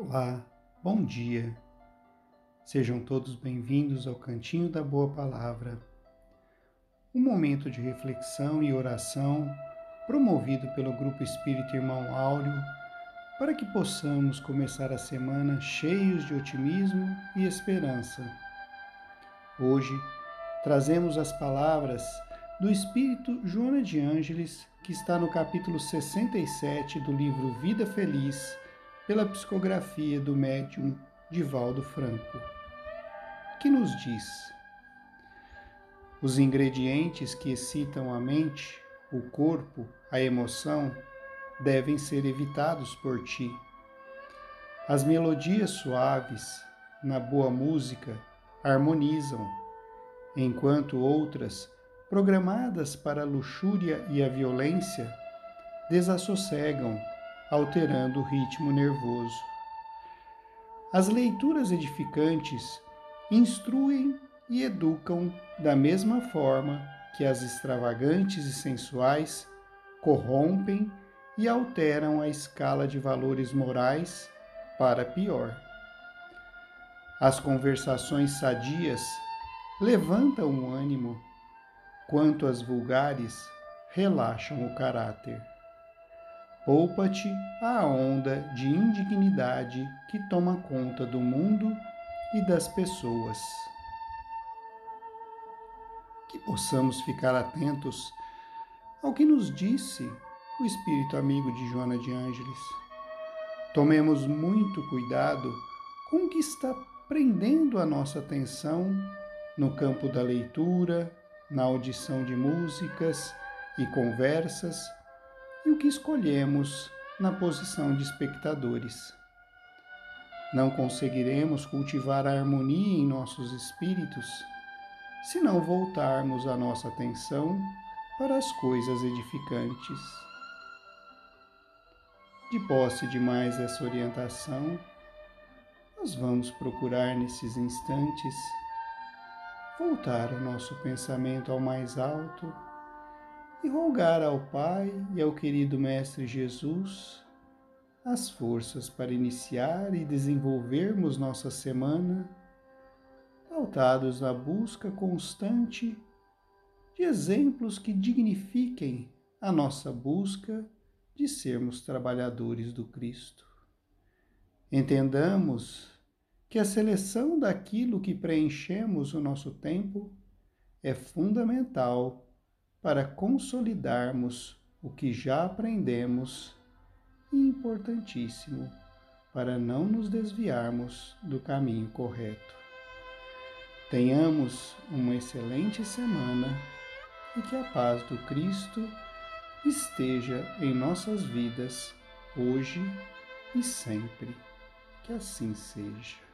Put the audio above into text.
Olá, bom dia. Sejam todos bem-vindos ao Cantinho da Boa Palavra. Um momento de reflexão e oração promovido pelo Grupo Espírito Irmão Áureo para que possamos começar a semana cheios de otimismo e esperança. Hoje trazemos as palavras do Espírito Joana de Ângeles, que está no capítulo 67 do livro Vida Feliz pela psicografia do médium Divaldo Franco, que nos diz: os ingredientes que excitam a mente, o corpo, a emoção, devem ser evitados por ti. As melodias suaves, na boa música, harmonizam, enquanto outras, programadas para a luxúria e a violência, desassossegam alterando o ritmo nervoso. As leituras edificantes instruem e educam da mesma forma que as extravagantes e sensuais corrompem e alteram a escala de valores morais para pior. As conversações sadias levantam o ânimo, quanto as vulgares relaxam o caráter. Poupa-te a onda de indignidade que toma conta do mundo e das pessoas. Que possamos ficar atentos ao que nos disse o espírito amigo de Joana de Ângeles. Tomemos muito cuidado com o que está prendendo a nossa atenção no campo da leitura, na audição de músicas e conversas e o que escolhemos na posição de espectadores. Não conseguiremos cultivar a harmonia em nossos espíritos se não voltarmos a nossa atenção para as coisas edificantes. De posse de mais essa orientação, nós vamos procurar nesses instantes voltar o nosso pensamento ao mais alto e rogar ao Pai e ao querido Mestre Jesus as forças para iniciar e desenvolvermos nossa semana, pautados na busca constante de exemplos que dignifiquem a nossa busca de sermos trabalhadores do Cristo. Entendamos que a seleção daquilo que preenchemos o nosso tempo é fundamental para consolidarmos o que já aprendemos e importantíssimo para não nos desviarmos do caminho correto. Tenhamos uma excelente semana e que a paz do Cristo esteja em nossas vidas hoje e sempre. Que assim seja.